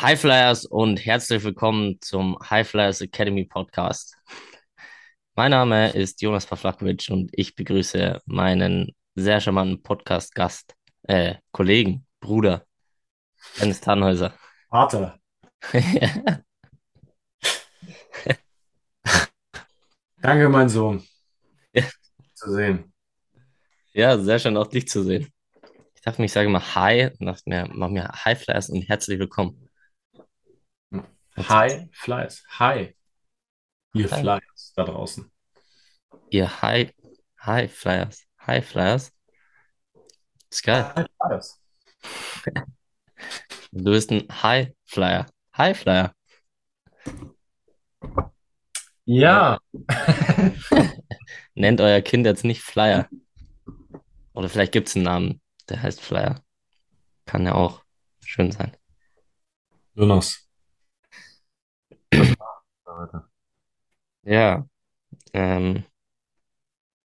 High Flyers und herzlich willkommen zum High Flyers Academy Podcast. Mein Name ist Jonas Pawlakowitsch und ich begrüße meinen sehr charmanten Podcast-Gast, äh, Kollegen, Bruder, Dennis Tannhäuser. Vater. Danke, mein Sohn. Ja. Zu sehen. Ja, sehr schön auch dich zu sehen. Ich dachte mir, ich sage mal Hi und dachte mir, mach mir High Flyers und herzlich willkommen. Hi, Flyers. Hi. Ihr Hi. Flyers da draußen. Ihr High, High Flyers, High Flyers. Ist geil. Hi, Flyers. Du bist ein High Flyer. High Flyer. Ja. Nennt euer Kind jetzt nicht Flyer. Oder vielleicht gibt es einen Namen, der heißt Flyer. Kann ja auch schön sein. Jonas. Ja, ähm,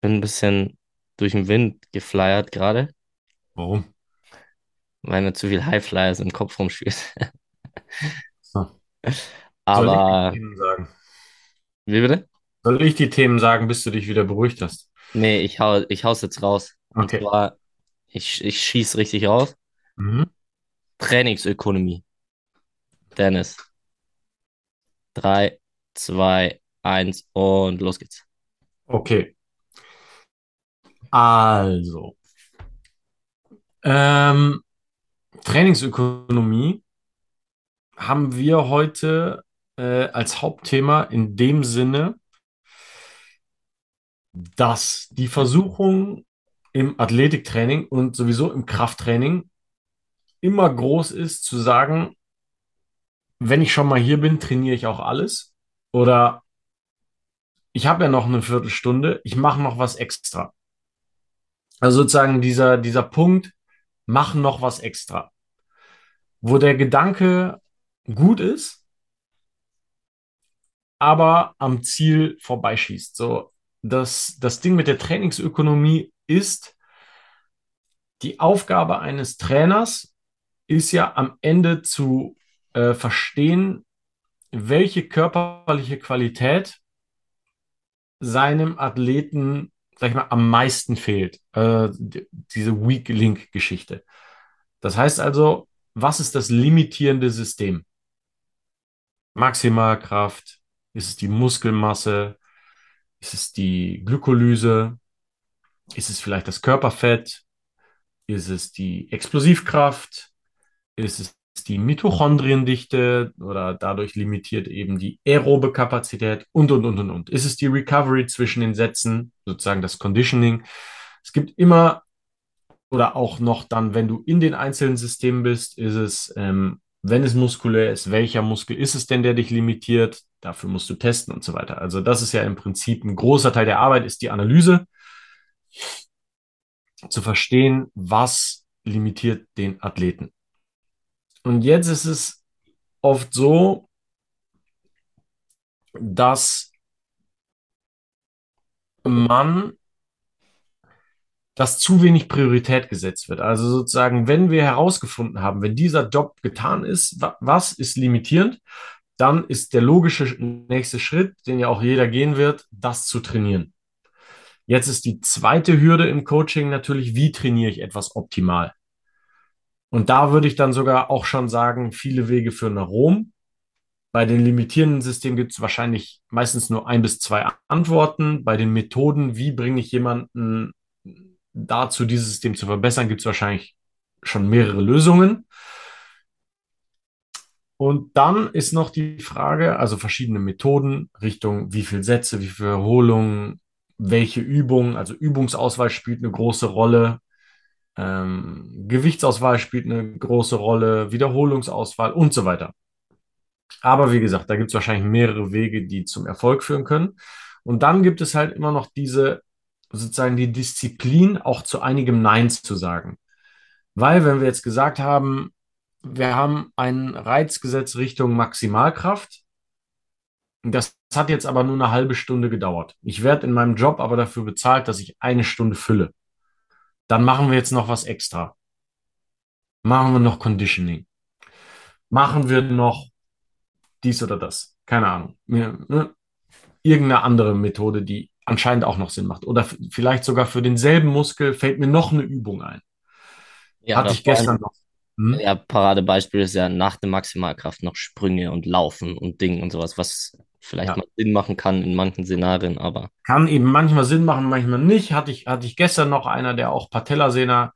bin ein bisschen durch den Wind geflyert gerade, Warum? weil mir zu viel Highflyers im Kopf rumschwirrt. So. Soll Aber, ich die Themen sagen? wie bitte? Soll ich die Themen sagen, bis du dich wieder beruhigt hast? Nee, ich hau, ich hau's jetzt raus. Und Okay. zwar, ich, ich schieß richtig raus. Mhm. Trainingsökonomie. Dennis. Drei, zwei, eins und los geht's. Okay. Also. Ähm, Trainingsökonomie haben wir heute äh, als Hauptthema in dem Sinne, dass die Versuchung im Athletiktraining und sowieso im Krafttraining immer groß ist zu sagen, wenn ich schon mal hier bin, trainiere ich auch alles. Oder ich habe ja noch eine Viertelstunde, ich mache noch was extra. Also sozusagen dieser, dieser Punkt, mach noch was extra. Wo der Gedanke gut ist, aber am Ziel vorbeischießt. So, das, das Ding mit der Trainingsökonomie ist, die Aufgabe eines Trainers ist ja am Ende zu äh, verstehen, welche körperliche Qualität seinem Athleten, sag ich mal, am meisten fehlt. Äh, die- diese Weak Link Geschichte. Das heißt also, was ist das limitierende System? Maximalkraft? Ist es die Muskelmasse? Ist es die Glykolyse? Ist es vielleicht das Körperfett? Ist es die Explosivkraft? Ist es die Mitochondriendichte oder dadurch limitiert eben die aerobe Kapazität und, und, und, und, und. Ist es die Recovery zwischen den Sätzen, sozusagen das Conditioning? Es gibt immer oder auch noch dann, wenn du in den einzelnen Systemen bist, ist es, ähm, wenn es muskulär ist, welcher Muskel ist es denn, der dich limitiert? Dafür musst du testen und so weiter. Also das ist ja im Prinzip ein großer Teil der Arbeit, ist die Analyse, zu verstehen, was limitiert den Athleten. Und jetzt ist es oft so, dass man dass zu wenig Priorität gesetzt wird. Also sozusagen, wenn wir herausgefunden haben, wenn dieser Job getan ist, wa was ist limitierend, dann ist der logische nächste Schritt, den ja auch jeder gehen wird, das zu trainieren. Jetzt ist die zweite Hürde im Coaching natürlich, wie trainiere ich etwas optimal? Und da würde ich dann sogar auch schon sagen, viele Wege führen nach Rom. Bei den limitierenden Systemen gibt es wahrscheinlich meistens nur ein bis zwei Antworten. Bei den Methoden, wie bringe ich jemanden dazu, dieses System zu verbessern, gibt es wahrscheinlich schon mehrere Lösungen. Und dann ist noch die Frage, also verschiedene Methoden, Richtung wie viele Sätze, wie viele Wiederholungen, welche Übungen, also Übungsauswahl spielt eine große Rolle, ähm, Gewichtsauswahl spielt eine große Rolle, Wiederholungsauswahl und so weiter. Aber wie gesagt, da gibt es wahrscheinlich mehrere Wege, die zum Erfolg führen können. Und dann gibt es halt immer noch diese, sozusagen die Disziplin, auch zu einigem Nein zu sagen. Weil, wenn wir jetzt gesagt haben, wir haben ein Reizgesetz Richtung Maximalkraft, das hat jetzt aber nur eine halbe Stunde gedauert. Ich werde in meinem Job aber dafür bezahlt, dass ich eine Stunde fülle. Dann machen wir jetzt noch was extra. Machen wir noch Conditioning. machen wir noch dies oder das. Keine Ahnung. Ne? Irgendeine andere Methode, die anscheinend auch noch Sinn macht. Oder vielleicht sogar für denselben Muskel fällt mir noch eine Übung ein. Ja, Hatte ich gestern noch. Hm? ja, Paradebeispiel ist ja nach der Maximalkraft noch Sprünge und Laufen und Ding und sowas, was vielleicht Ja. mal Sinn machen kann in manchen Szenarien, aber Kann eben manchmal Sinn machen, manchmal nicht. Hatte ich, hatte ich gestern noch einer, der auch Patellasehner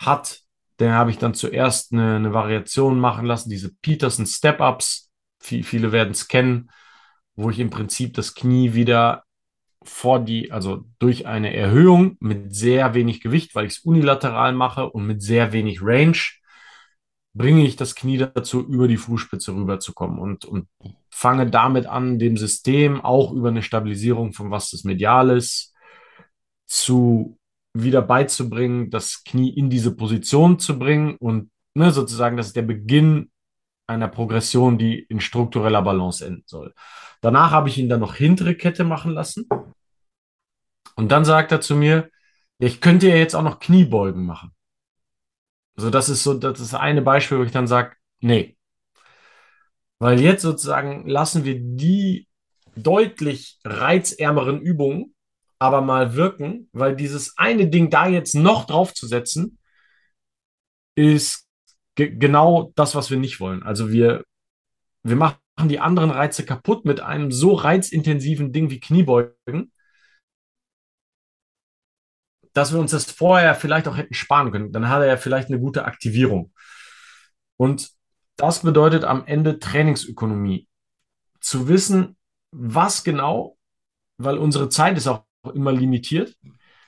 hat. Den habe ich dann zuerst eine, eine Variation machen lassen, diese Peterson Step-Ups. Viel, viele werden es kennen, wo ich im Prinzip das Knie wieder vor die, also durch eine Erhöhung mit sehr wenig Gewicht, weil ich es unilateral mache und mit sehr wenig Range, bringe ich das Knie dazu, über die Fußspitze rüberzukommen und, und fange damit an, dem System auch über eine Stabilisierung von was das medial ist, zu wieder beizubringen, das Knie in diese Position zu bringen und ne, sozusagen, das ist der Beginn einer Progression, die in struktureller Balance enden soll. Danach habe ich ihn dann noch hintere Kette machen lassen. Und dann sagt er zu mir, ich könnte ja jetzt auch noch Kniebeugen machen. Also das ist so, das ist eine Beispiel, wo ich dann sage, nee. Weil jetzt sozusagen lassen wir die deutlich reizärmeren Übungen aber mal wirken, weil dieses eine Ding da jetzt noch draufzusetzen, ist ge genau das, was wir nicht wollen. Also wir, wir machen die anderen Reize kaputt mit einem so reizintensiven Ding wie Kniebeugen, dass wir uns das vorher vielleicht auch hätten sparen können. Dann hat er ja vielleicht eine gute Aktivierung. Und das bedeutet am Ende Trainingsökonomie. Zu wissen, was genau, weil unsere Zeit ist auch immer limitiert,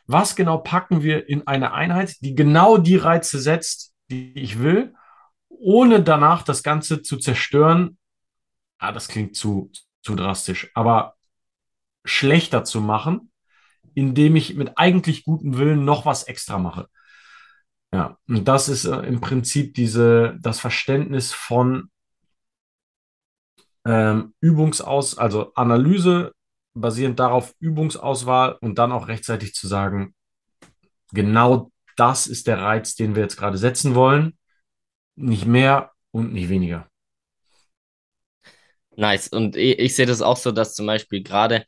was genau packen wir in eine Einheit, die genau die Reize setzt, die ich will, ohne danach das Ganze zu zerstören. Ah, das klingt zu, zu drastisch, aber schlechter zu machen, indem ich mit eigentlich gutem Willen noch was extra mache. Ja, und das ist äh, im Prinzip diese, das Verständnis von ähm, Übungsaus, also Analyse basierend darauf Übungsauswahl und dann auch rechtzeitig zu sagen, genau das ist der Reiz, den wir jetzt gerade setzen wollen. Nicht mehr und nicht weniger. nice. Und ich, ich sehe das auch so, dass zum Beispiel gerade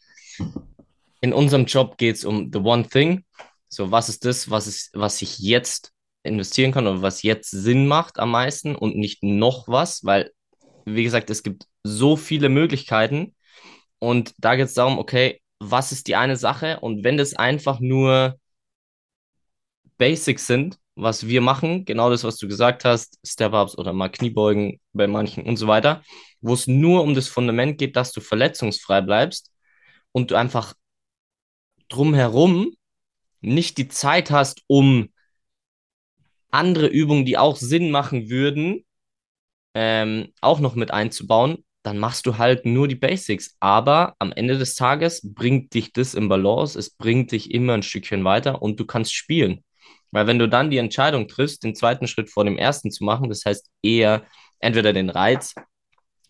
in unserem Job geht es um the one thing. So, was ist das, was ist, was ich jetzt investieren kann oder was jetzt Sinn macht am meisten und nicht noch was, weil, wie gesagt, es gibt so viele Möglichkeiten und da geht es darum, okay, was ist die eine Sache und wenn das einfach nur Basics sind, was wir machen, genau das, was du gesagt hast, Step-Ups oder mal Kniebeugen bei manchen und so weiter, wo es nur um das Fundament geht, dass du verletzungsfrei bleibst und du einfach drumherum nicht die Zeit hast, um andere Übungen, die auch Sinn machen würden, ähm, auch noch mit einzubauen, dann machst du halt nur die Basics. Aber am Ende des Tages bringt dich das im Balance, es bringt dich immer ein Stückchen weiter und du kannst spielen. Weil wenn du dann die Entscheidung triffst, den zweiten Schritt vor dem ersten zu machen, das heißt eher entweder den Reiz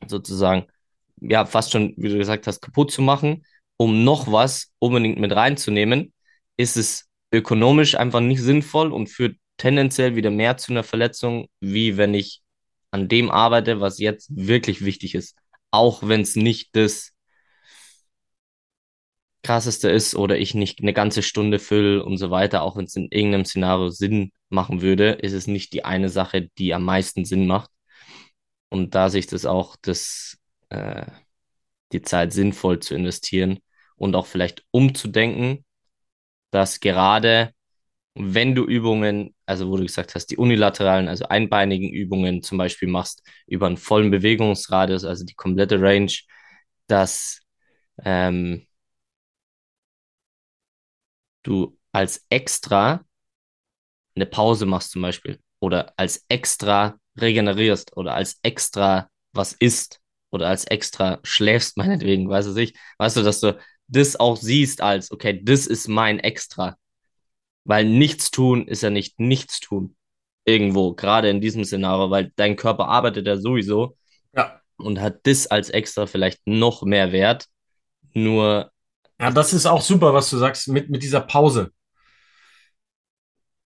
sozusagen, ja, fast schon, wie du gesagt hast, kaputt zu machen, um noch was unbedingt mit reinzunehmen, ist es ökonomisch einfach nicht sinnvoll und führt tendenziell wieder mehr zu einer Verletzung, wie wenn ich an dem arbeite, was jetzt wirklich wichtig ist. Auch wenn es nicht das krasseste ist oder ich nicht eine ganze Stunde fülle und so weiter, auch wenn es in irgendeinem Szenario Sinn machen würde, ist es nicht die eine Sache, die am meisten Sinn macht. Und da sich das auch das, äh, die Zeit sinnvoll zu investieren und auch vielleicht umzudenken, dass gerade wenn du Übungen, also wo du gesagt hast, die unilateralen, also einbeinigen Übungen zum Beispiel machst über einen vollen Bewegungsradius, also die komplette Range, dass ähm, du als extra eine Pause machst zum Beispiel oder als extra regenerierst oder als extra was isst oder als extra schläfst, meinetwegen, weiß ich nicht. Weißt du, dass du das auch siehst als, okay, das ist mein Extra. Weil nichts tun ist ja nicht nichts tun. Irgendwo, gerade in diesem Szenario, weil dein Körper arbeitet ja sowieso Ja. und hat das als extra vielleicht noch mehr Wert. Nur, Ja, das ist auch super, was du sagst mit, mit dieser Pause.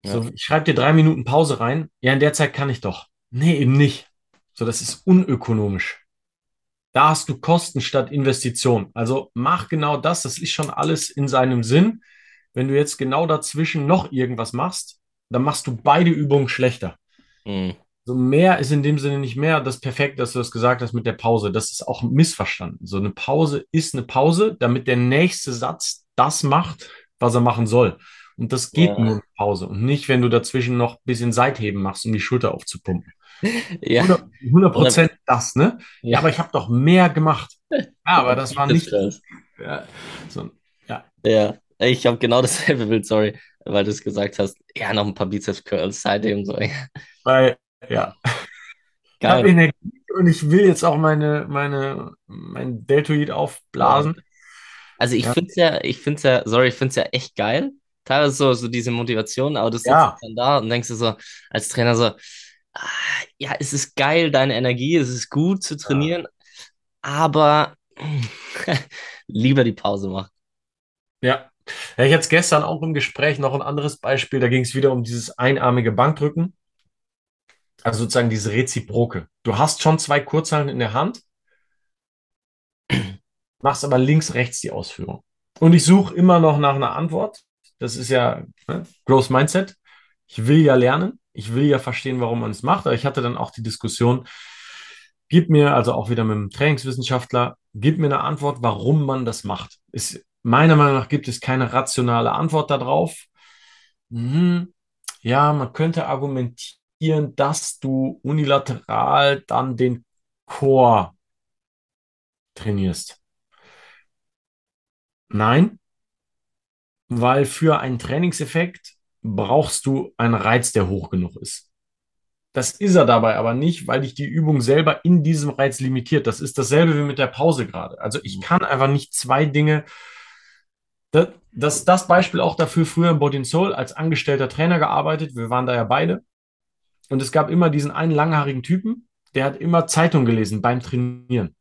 ja, So, ich schreibe dir drei Minuten Pause rein. Ja, in der Zeit kann ich doch. Nee, eben nicht. So, das ist unökonomisch. Da hast du Kosten statt Investition. Also mach genau das. Das ist schon alles in seinem Sinn. Wenn du jetzt genau dazwischen noch irgendwas machst, dann machst du beide Übungen schlechter. Mhm. So mehr ist in dem Sinne nicht mehr das Perfekt, dass du das gesagt hast mit der Pause. Das ist auch missverstanden. So eine Pause ist eine Pause, damit der nächste Satz das macht, was er machen soll. Und das geht Ja. nur mit Pause und nicht, wenn du dazwischen noch ein bisschen Seitheben machst, um die Schulter aufzupumpen. Ja. 100 Prozent das, ne? Ja, Ja. aber ich habe doch mehr gemacht. Ja, aber das war nicht. Bizeps. Ja, so, ja, Ja, ich habe genau dasselbe Bild, sorry, weil du es gesagt hast. Ja, noch ein paar Bizeps-Curls seitdem so. weil, ja. Ich habe Geil. Energie und ich will jetzt auch meine, meine, mein Deltoid aufblasen. Also ich Ja. finde es ja, ich finde ja, sorry, ich finde es ja echt geil. Teilweise so, so diese Motivation, aber du sitzt Ja. dann da und denkst dir so als Trainer so, ah, ja, es ist geil, deine Energie, es ist gut zu trainieren, aber lieber die Pause machen. Ja. Ja, ich hatte gestern auch im Gespräch noch ein anderes Beispiel. Da ging es wieder um dieses einarmige Bankdrücken. Also sozusagen diese Reziproke. Du hast schon zwei Kurzhanteln in der Hand, machst aber links, rechts die Ausführung. Und ich suche immer noch nach einer Antwort. Das ist ja ne, Growth Mindset. Ich will ja lernen. Ich will ja verstehen, warum man es macht. Aber ich hatte dann auch die Diskussion, gib mir, also auch wieder mit einem Trainingswissenschaftler, gib mir eine Antwort, warum man das macht. Ist, meiner Meinung nach gibt es keine rationale Antwort darauf. Mhm. Ja, man könnte argumentieren, dass du unilateral dann den Core trainierst. Nein, weil für einen Trainingseffekt brauchst du einen Reiz, der hoch genug ist. Das ist er dabei aber nicht, weil dich die Übung selber in diesem Reiz limitiert. Das ist dasselbe wie mit der Pause gerade. Also ich kann einfach nicht zwei Dinge. Das, das, das Beispiel auch dafür früher im Body and Soul als angestellter Trainer gearbeitet. Wir waren da ja beide. Und es gab immer diesen einen langhaarigen Typen, der hat immer Zeitung gelesen beim Trainieren.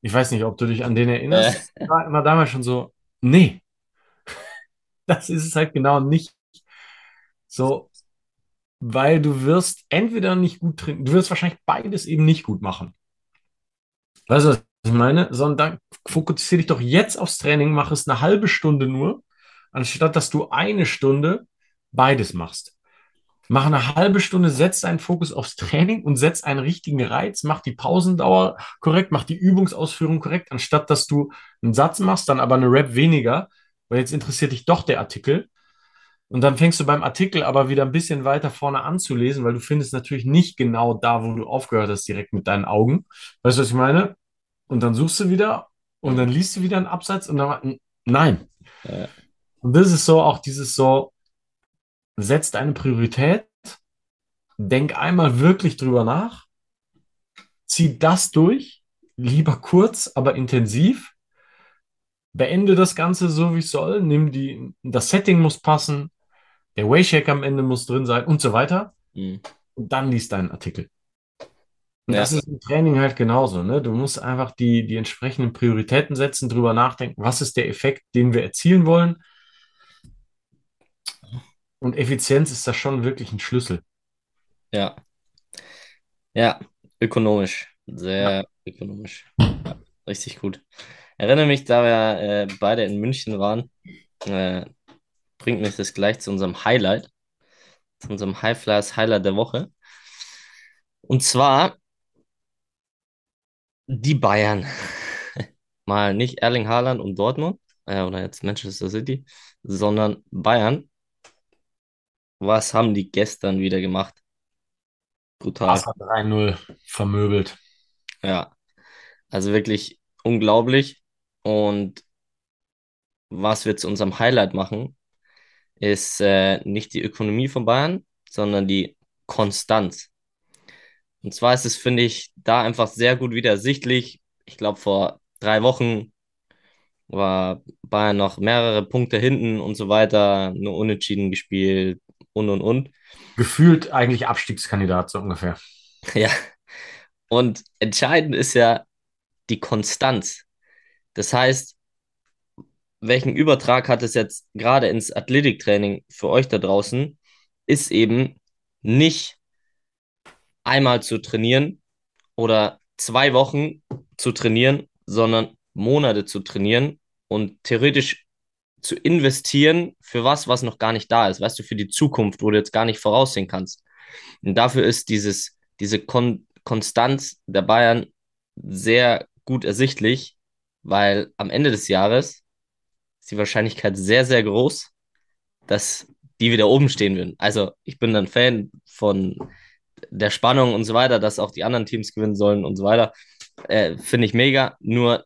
Ich weiß nicht, ob du dich an den erinnerst. Ich war immer damals schon so, nee, das ist es halt genau nicht. So, weil du wirst entweder nicht gut trainieren, du wirst wahrscheinlich beides eben nicht gut machen. Weißt du, was ich meine? Sondern fokussiere dich doch jetzt aufs Training, mach es eine halbe Stunde nur, anstatt dass du eine Stunde beides machst. Mach eine halbe Stunde, setz deinen Fokus aufs Training und setz einen richtigen Reiz, mach die Pausendauer korrekt, mach die Übungsausführung korrekt, anstatt dass du einen Satz machst, dann aber eine Rap weniger, weil jetzt interessiert dich doch der Artikel. Und dann fängst du beim Artikel aber wieder ein bisschen weiter vorne an zu lesen, weil du findest natürlich nicht genau da, wo du aufgehört hast, direkt mit deinen Augen. Weißt du, was ich meine? Und dann suchst du wieder und dann liest du wieder einen Absatz und dann, nein. Ja. Und das ist so auch dieses so, setz deine Priorität, denk einmal wirklich drüber nach, zieh das durch, lieber kurz, aber intensiv, beende das Ganze so, wie es soll, nimm die, das Setting muss passen, der Wayshake am Ende muss drin sein und so weiter. Mhm. Und dann liest deinen Artikel. Und Ja. das ist im Training halt genauso. Ne? Du musst einfach die, die entsprechenden Prioritäten setzen, drüber nachdenken, was ist der Effekt, den wir erzielen wollen. Und Effizienz ist da schon wirklich ein Schlüssel. Ja. Ja, ökonomisch. Sehr ökonomisch. Ja, richtig gut. Erinnere mich, da wir äh, beide in München waren, äh, bringt mich das gleich zu unserem Highlight, zu unserem High Flyers Highlight der Woche. Und zwar die Bayern. Mal nicht Erling Haaland und Dortmund, äh, oder jetzt Manchester City, sondern Bayern. Was haben die gestern wieder gemacht? Brutal. Barca 3-0 vermöbelt. Ja, also wirklich unglaublich. Und was wir zu unserem Highlight machen, ist äh, nicht die Ökonomie von Bayern, sondern die Konstanz. Und zwar ist es, finde ich, da einfach sehr gut wieder ersichtlich. Ich glaube, vor drei Wochen war Bayern noch mehrere Punkte hinten und so weiter, nur unentschieden gespielt und und und. Gefühlt eigentlich Abstiegskandidat, so ungefähr. Ja. Und entscheidend ist ja die Konstanz. Das heißt, welchen Übertrag hat es jetzt gerade ins Athletiktraining für euch da draußen, ist eben nicht einmal zu trainieren oder zwei Wochen zu trainieren, sondern Monate zu trainieren und theoretisch zu investieren für was, was noch gar nicht da ist, weißt du, für die Zukunft, wo du jetzt gar nicht voraussehen kannst. Und dafür ist dieses, diese Kon Konstanz der Bayern sehr gut ersichtlich, weil am Ende des Jahres ist die Wahrscheinlichkeit sehr, sehr groß, dass die wieder oben stehen würden. Also ich bin dann Fan von der Spannung und so weiter, dass auch die anderen Teams gewinnen sollen und so weiter. Äh, Finde ich mega. Nur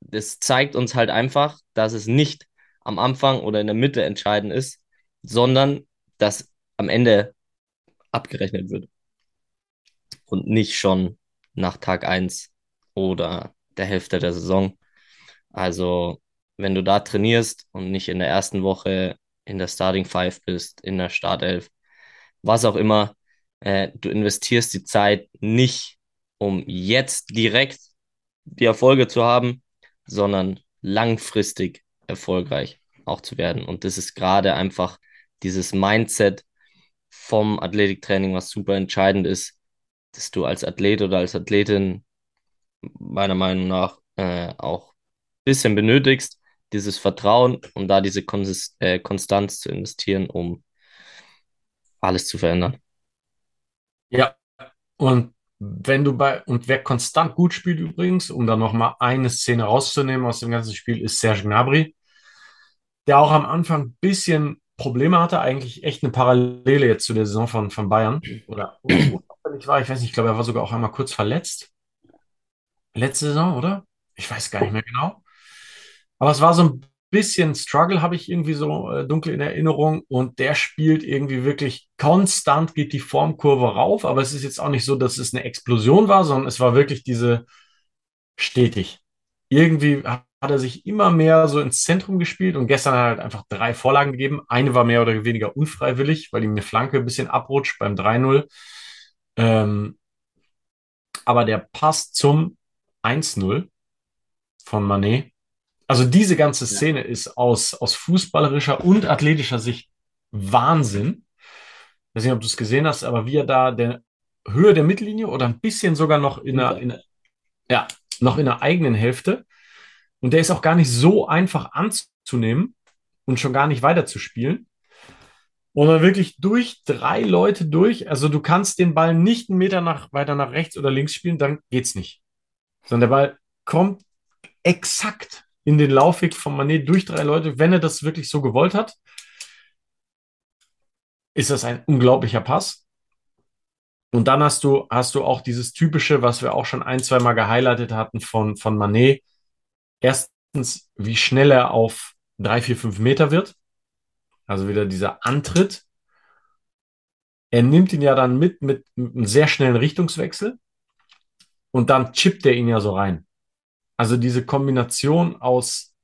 das zeigt uns halt einfach, dass es nicht am Anfang oder in der Mitte entscheidend ist, sondern dass am Ende abgerechnet wird. Und nicht schon nach Tag 1 oder der Hälfte der Saison. Also, wenn du da trainierst und nicht in der ersten Woche in der Starting Five bist, in der Startelf, was auch immer, äh, du investierst die Zeit nicht, um jetzt direkt die Erfolge zu haben, sondern langfristig erfolgreich auch zu werden. Und das ist gerade einfach dieses Mindset vom Athletiktraining, was super entscheidend ist, dass du als Athlet oder als Athletin meiner Meinung nach äh, auch bisschen benötigst, dieses Vertrauen und da diese Konsist äh, Konstanz zu investieren, um alles zu verändern. Ja, und wenn du bei, und wer konstant gut spielt übrigens, um da nochmal eine Szene rauszunehmen aus dem ganzen Spiel, ist Serge Gnabry, der auch am Anfang ein bisschen Probleme hatte, eigentlich echt eine Parallele jetzt zu der Saison von, von Bayern. Oder unauffällig war, ich weiß nicht, ich glaube, er war sogar auch einmal kurz verletzt. Letzte Saison, oder? Ich weiß gar nicht mehr genau. Aber es war so ein bisschen Struggle, habe ich irgendwie so äh, dunkel in Erinnerung. Und der spielt irgendwie wirklich konstant, geht die Formkurve rauf. Aber es ist jetzt auch nicht so, dass es eine Explosion war, sondern es war wirklich diese stetig. Irgendwie hat er sich immer mehr so ins Zentrum gespielt und gestern hat er halt einfach drei Vorlagen gegeben. Eine war mehr oder weniger unfreiwillig, weil ihm eine Flanke ein bisschen abrutscht beim 3-0. Ähm, aber der Pass zum 1-0 von Manet, also diese ganze Szene ja. ist aus, aus fußballerischer und athletischer Sicht Wahnsinn. Ich weiß nicht, ob du es gesehen hast, aber wie er da der Höhe der Mittellinie oder ein bisschen sogar noch in der, in der, ja, noch in der eigenen Hälfte. Und der ist auch gar nicht so einfach anzunehmen und schon gar nicht weiterzuspielen. Und dann wirklich durch drei Leute durch. Also du kannst den Ball nicht einen Meter nach, weiter nach rechts oder links spielen, dann geht's nicht. Sondern der Ball kommt exakt in den Laufweg von Manet durch drei Leute, wenn er das wirklich so gewollt hat. Ist das ein unglaublicher Pass? Und dann hast du, hast du auch dieses typische, was wir auch schon ein, zwei Mal gehighlightet hatten von, von Manet. Erstens, wie schnell er auf drei, vier, fünf Meter wird. Also wieder dieser Antritt. Er nimmt ihn ja dann mit, mit, mit einem sehr schnellen Richtungswechsel. Und dann chippt er ihn ja so rein. Also diese Kombination aus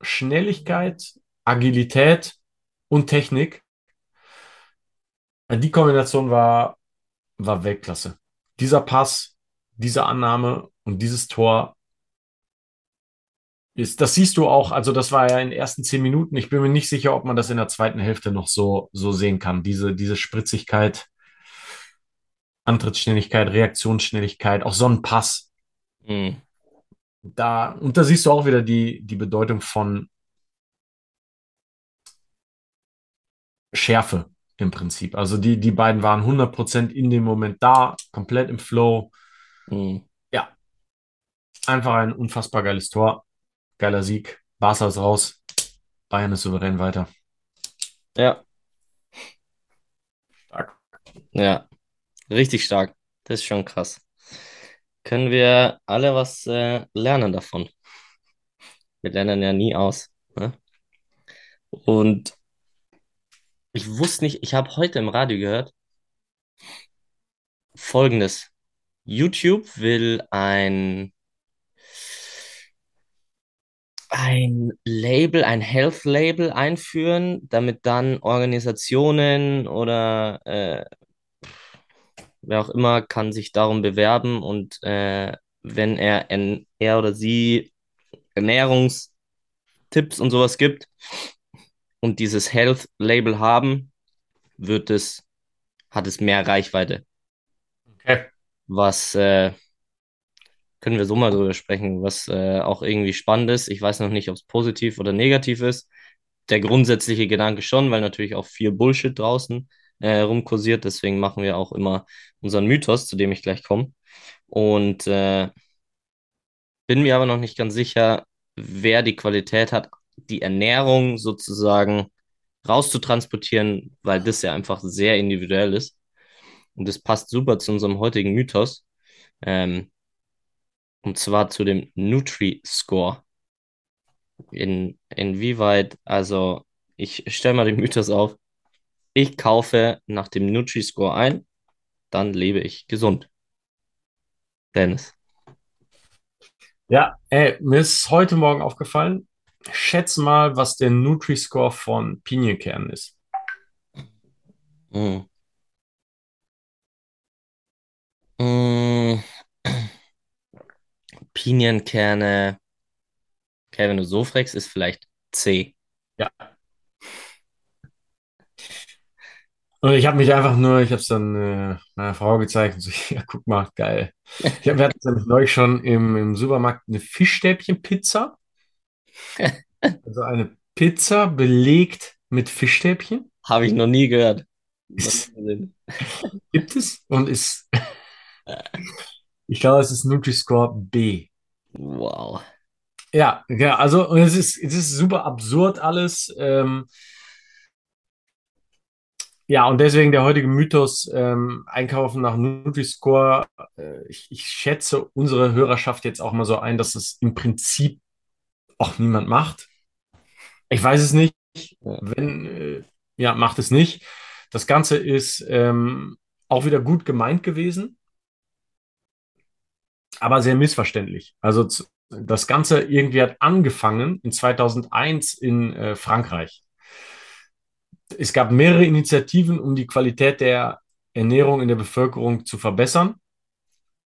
Schnelligkeit, Agilität und Technik. Die Kombination war war Weltklasse. Dieser Pass, diese Annahme und dieses Tor ist, das siehst du auch, also das war ja in den ersten zehn Minuten. Ich bin mir nicht sicher, ob man das in der zweiten Hälfte noch so, so sehen kann. Diese, diese Spritzigkeit, Antrittsschnelligkeit, Reaktionsschnelligkeit, auch so ein Pass. Mhm. Da, und da siehst du auch wieder die, die Bedeutung von Schärfe im Prinzip. Also die, die beiden waren 100% in dem Moment da, komplett im Flow. Mhm. Ja, einfach ein unfassbar geiles Tor, geiler Sieg. Barca ist raus, Bayern ist souverän weiter. Ja. Stark. Ja, richtig stark. Das ist schon krass. Können wir alle was äh, lernen davon? Wir lernen ja nie aus. Ne? Und ich wusste nicht, ich habe heute im Radio gehört, folgendes. YouTube will ein, ein Label, ein Health Label einführen, damit dann Organisationen oder äh, wer auch immer kann sich darum bewerben und äh, wenn er, er oder sie Ernährungstipps und sowas gibt, und dieses Health-Label haben, wird es, hat es mehr Reichweite. Okay. Was äh, können wir so mal drüber sprechen, was äh, auch irgendwie spannend ist. Ich weiß noch nicht, ob es positiv oder negativ ist. Der grundsätzliche Gedanke schon, weil natürlich auch viel Bullshit draußen äh, rumkursiert. Deswegen machen wir auch immer unseren Mythos, zu dem ich gleich komme. Und äh, bin mir aber noch nicht ganz sicher, wer die Qualität hat, die Ernährung sozusagen rauszutransportieren, weil das ja einfach sehr individuell ist. Und das passt super zu unserem heutigen Mythos. Ähm, und zwar zu dem Nutri-Score. In, inwieweit, also ich stelle mal den Mythos auf, ich kaufe nach dem Nutri-Score ein, dann lebe ich gesund. Dennis. Ja, ey, mir ist heute Morgen aufgefallen, schätz mal, was der Nutri-Score von Pinienkern ist. Mm. Mm. Pinienkerne. Okay, wenn du so fragst, ist vielleicht C. Ja. Und ich habe mich einfach nur, ich habe es dann äh, meiner Frau gezeigt und so, ja, guck mal, geil. Ich hab, wir hatten nämlich neulich schon im, im Supermarkt eine Fischstäbchen-Pizza. Also eine Pizza belegt mit Fischstäbchen. Habe ich noch nie gehört. Ist, gibt es und ist, ich glaube, es ist Nutri-Score B. Wow. Ja, ja, also und es ist, es ist super absurd alles. Ähm, ja, und deswegen der heutige Mythos, ähm, Einkaufen nach Nutri-Score. Äh, ich, ich schätze unsere Hörerschaft jetzt auch mal so ein, dass es im Prinzip auch niemand macht. Ich weiß es nicht. Wenn, äh, ja, macht es nicht. Das Ganze ist ähm, auch wieder gut gemeint gewesen, aber sehr missverständlich. Also das Ganze irgendwie hat angefangen in 2001 in äh, Frankreich. Es gab mehrere Initiativen, um die Qualität der Ernährung in der Bevölkerung zu verbessern.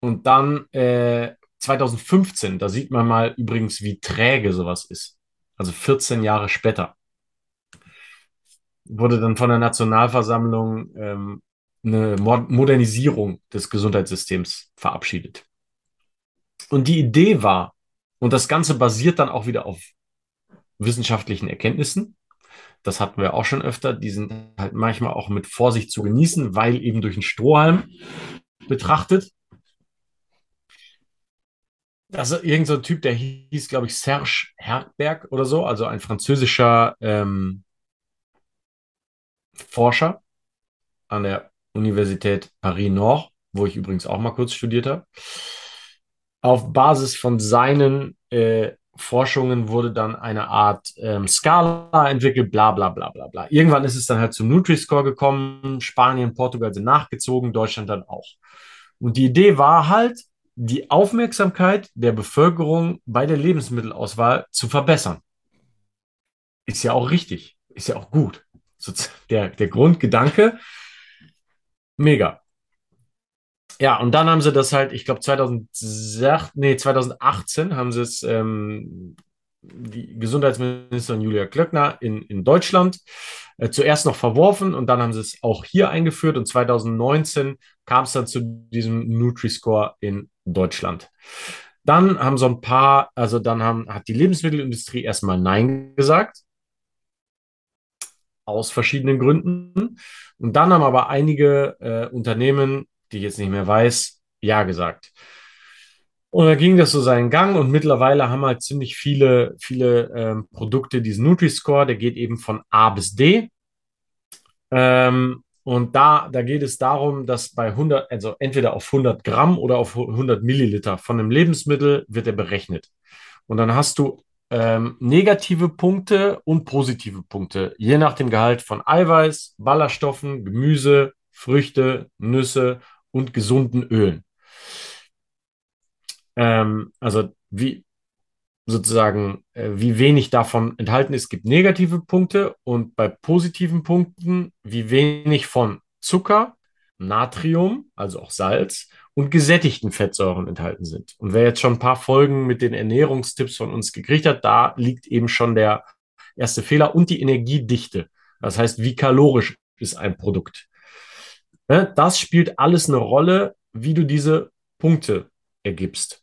Und dann äh, 2015, da sieht man mal übrigens, wie träge sowas ist. Also 14 Jahre später wurde dann von der Nationalversammlung ähm, eine Modernisierung des Gesundheitssystems verabschiedet. Und die Idee war, und das Ganze basiert dann auch wieder auf wissenschaftlichen Erkenntnissen. Das hatten wir auch schon öfter. Die sind halt manchmal auch mit Vorsicht zu genießen, weil eben durch einen Strohhalm betrachtet. Also irgend so ein Typ, der hieß, glaube ich, Serge Herberg oder so, also ein französischer ähm, Forscher an der Universität Paris-Nord, wo ich übrigens auch mal kurz studiert habe. Auf Basis von seinen äh, Forschungen wurde dann eine Art ähm, Skala entwickelt, bla bla bla bla bla. Irgendwann ist es dann halt zum Nutri-Score gekommen. Spanien, Portugal sind nachgezogen, Deutschland dann auch. Und die Idee war halt, die Aufmerksamkeit der Bevölkerung bei der Lebensmittelauswahl zu verbessern. Ist ja auch richtig, ist ja auch gut der, der Grundgedanke. Mega. Ja, und dann haben sie das halt, ich glaube 2008, nee, 2018 haben sie es, ähm, die Gesundheitsministerin Julia Klöckner in, in Deutschland äh, zuerst noch verworfen und dann haben sie es auch hier eingeführt und 2019 kam es dann zu diesem Nutri-Score in Deutschland. Dann haben so ein paar, also dann haben, hat die Lebensmittelindustrie erstmal Nein gesagt aus verschiedenen Gründen. Und dann haben aber einige äh, Unternehmen, die ich jetzt nicht mehr weiß, ja gesagt. Und dann ging das so seinen Gang und mittlerweile haben halt ziemlich viele, viele ähm, Produkte diesen Nutri-Score, der geht eben von A bis D. Ähm, und da, da geht es darum, dass bei 100, also entweder auf 100 Gramm oder auf 100 Milliliter von einem Lebensmittel wird er berechnet. Und dann hast du ähm, negative Punkte und positive Punkte, je nach dem Gehalt von Eiweiß, Ballaststoffen, Gemüse, Früchte, Nüsse und gesunden Ölen. Ähm, also wie sozusagen, äh, wie wenig davon enthalten ist, gibt negative Punkte und bei positiven Punkten, wie wenig von Zucker, Natrium, also auch Salz und gesättigten Fettsäuren enthalten sind. Und wer jetzt schon ein paar Folgen mit den Ernährungstipps von uns gekriegt hat, da liegt eben schon der erste Fehler und die Energiedichte. Das heißt, wie kalorisch ist ein Produkt. Das spielt alles eine Rolle wie du diese Punkte ergibst.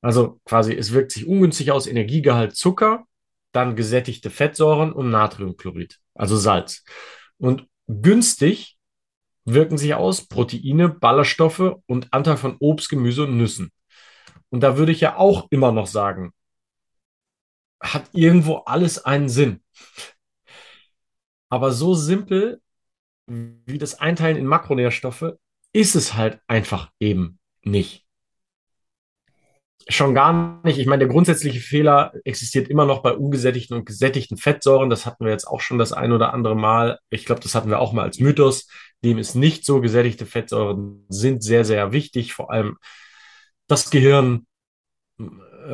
Also quasi, es wirkt sich ungünstig aus, Energiegehalt Zucker, dann gesättigte Fettsäuren und Natriumchlorid, also Salz. Und günstig wirken sich aus Proteine, Ballaststoffe und Anteil von Obst, Gemüse und Nüssen. Und da würde ich ja auch immer noch sagen, hat irgendwo alles einen Sinn. Aber so simpel wie das Einteilen in Makronährstoffe ist es halt einfach eben nicht. Schon gar nicht. Ich meine, der grundsätzliche Fehler existiert immer noch bei ungesättigten und gesättigten Fettsäuren. Das hatten wir jetzt auch schon das ein oder andere Mal. Ich glaube, das hatten wir auch mal als Mythos. Dem ist nicht so. Gesättigte Fettsäuren sind sehr, sehr wichtig. Vor allem das Gehirn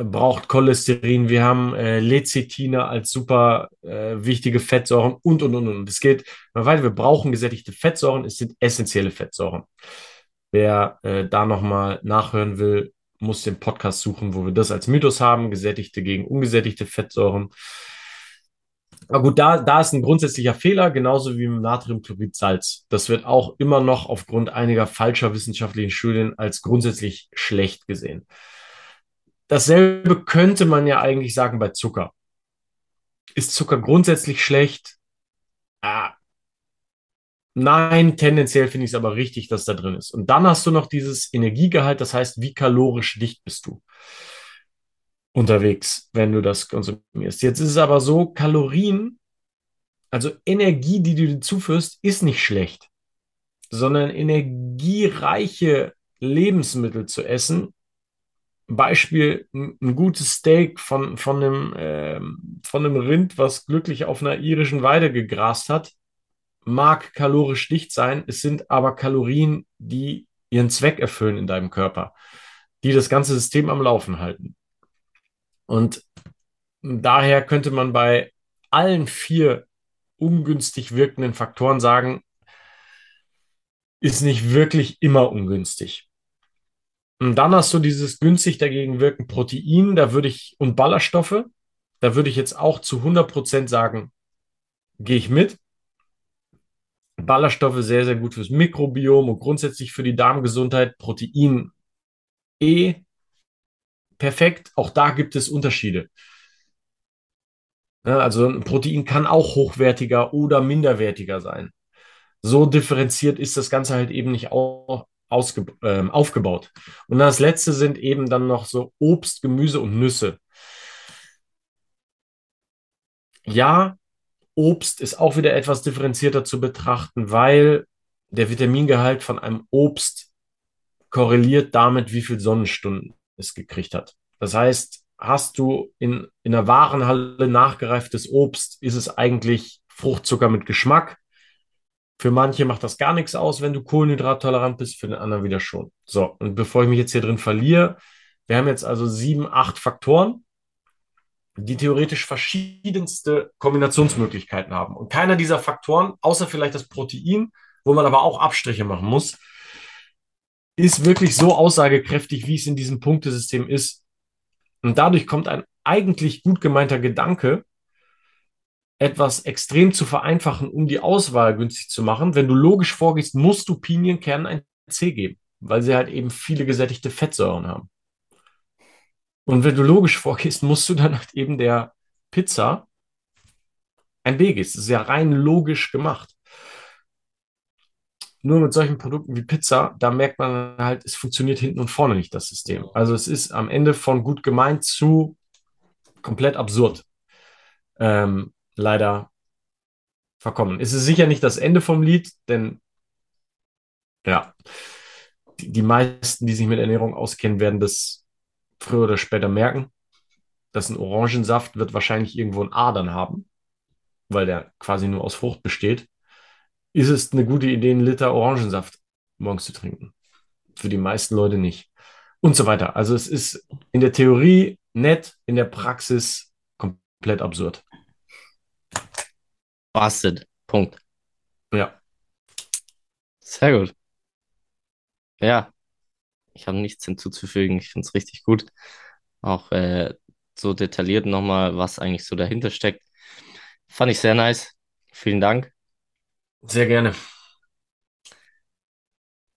braucht Cholesterin. Wir haben äh, Lecithine als super äh, wichtige Fettsäuren und, und, und, und. Es geht weiter. Wir brauchen gesättigte Fettsäuren. Es sind essentielle Fettsäuren. Wer äh, da nochmal nachhören will, muss den Podcast suchen, wo wir das als Mythos haben, gesättigte gegen ungesättigte Fettsäuren. Aber gut, da, da ist ein grundsätzlicher Fehler, genauso wie im Natriumchlorid-Salz. Das wird auch immer noch aufgrund einiger falscher wissenschaftlichen Studien als grundsätzlich schlecht gesehen. Dasselbe könnte man ja eigentlich sagen bei Zucker. Ist Zucker grundsätzlich schlecht? Ah, Nein, tendenziell finde ich es aber richtig, dass da drin ist. Und dann hast du noch dieses Energiegehalt, das heißt, wie kalorisch dicht bist du unterwegs, wenn du das konsumierst. Jetzt ist es aber so, Kalorien, also Energie, die du dir zuführst, ist nicht schlecht, sondern energiereiche Lebensmittel zu essen. Beispiel ein gutes Steak von, von, einem, äh, von einem Rind, was glücklich auf einer irischen Weide gegrast hat, mag kalorisch dicht sein, es sind aber Kalorien, die ihren Zweck erfüllen in deinem Körper, die das ganze System am Laufen halten. Und daher könnte man bei allen vier ungünstig wirkenden Faktoren sagen, ist nicht wirklich immer ungünstig. Und dann hast du dieses günstig dagegen wirken Protein, da würde ich, und Ballaststoffe, da würde ich jetzt auch zu 100 Prozent sagen, gehe ich mit. Ballaststoffe sehr, sehr gut fürs Mikrobiom und grundsätzlich für die Darmgesundheit. Protein eh perfekt. Auch da gibt es Unterschiede. Also ein Protein kann auch hochwertiger oder minderwertiger sein. So differenziert ist das Ganze halt eben nicht auch ausge, äh, aufgebaut. Und das letzte sind eben dann noch so Obst, Gemüse und Nüsse. Ja, Obst ist auch wieder etwas differenzierter zu betrachten, weil der Vitamingehalt von einem Obst korreliert damit, wie viel Sonnenstunden es gekriegt hat. Das heißt, hast du in, in einer Warenhalle nachgereiftes Obst, ist es eigentlich Fruchtzucker mit Geschmack. Für manche macht das gar nichts aus, wenn du kohlenhydrattolerant bist, für den anderen wieder schon. So, und bevor ich mich jetzt hier drin verliere, wir haben jetzt also sieben, acht Faktoren die theoretisch verschiedenste Kombinationsmöglichkeiten haben. Und keiner dieser Faktoren, außer vielleicht das Protein, wo man aber auch Abstriche machen muss, ist wirklich so aussagekräftig, wie es in diesem Punktesystem ist. Und dadurch kommt ein eigentlich gut gemeinter Gedanke, etwas extrem zu vereinfachen, um die Auswahl günstig zu machen. Wenn du logisch vorgehst, musst du Pinienkernen ein C geben, weil sie halt eben viele gesättigte Fettsäuren haben. Und wenn du logisch vorgehst, musst du dann halt eben der Pizza ein B geben. Das ist ja rein logisch gemacht. Nur mit solchen Produkten wie Pizza, da merkt man halt, es funktioniert hinten und vorne nicht, das System. Also es ist am Ende von gut gemeint zu komplett absurd. Ähm, leider verkommen. Es ist sicher nicht das Ende vom Lied, denn ja, die, meisten, die sich mit Ernährung auskennen, werden das früher oder später merken, dass ein Orangensaft wird wahrscheinlich irgendwo einen Adern haben, weil der quasi nur aus Frucht besteht. Ist es eine gute Idee, einen Liter Orangensaft morgens zu trinken? Für die meisten Leute nicht. Und so weiter. Also es ist in der Theorie nett, in der Praxis komplett absurd. Busted. Punkt. Ja. Sehr gut. Ja, ich habe nichts hinzuzufügen. Ich finde es richtig gut. Auch äh, so detailliert nochmal, was eigentlich so dahinter steckt. Fand ich sehr nice. Vielen Dank. Sehr gerne.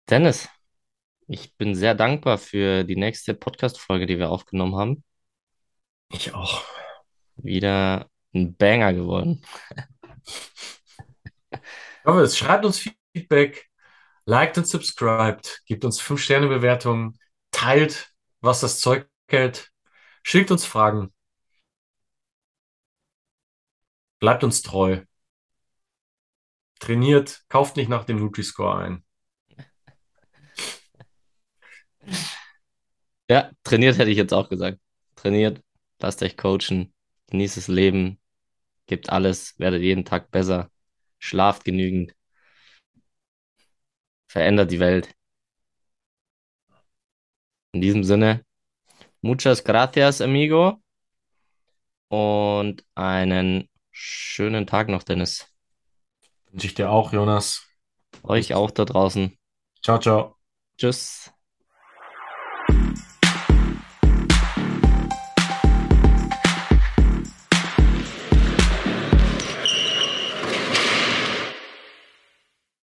Dennis, ich bin sehr dankbar für die nächste Podcast-Folge, die wir aufgenommen haben. Ich auch. Wieder ein Banger geworden. Es schreibt uns Feedback, liked und subscribed, gebt uns 5-Sterne-Bewertungen, teilt, was das Zeug hält, schickt uns Fragen, bleibt uns treu, trainiert, kauft nicht nach dem Nutri-Score ein. Ja, trainiert hätte ich jetzt auch gesagt. Trainiert, lasst euch coachen, genießt das Leben, gebt alles, werdet jeden Tag besser, schlaft genügend, verändert die Welt. In diesem Sinne, muchas gracias, amigo, und einen schönen Tag noch, Dennis. Wünsche ich dir auch, Jonas. Euch auch da draußen. Ciao, ciao. Tschüss.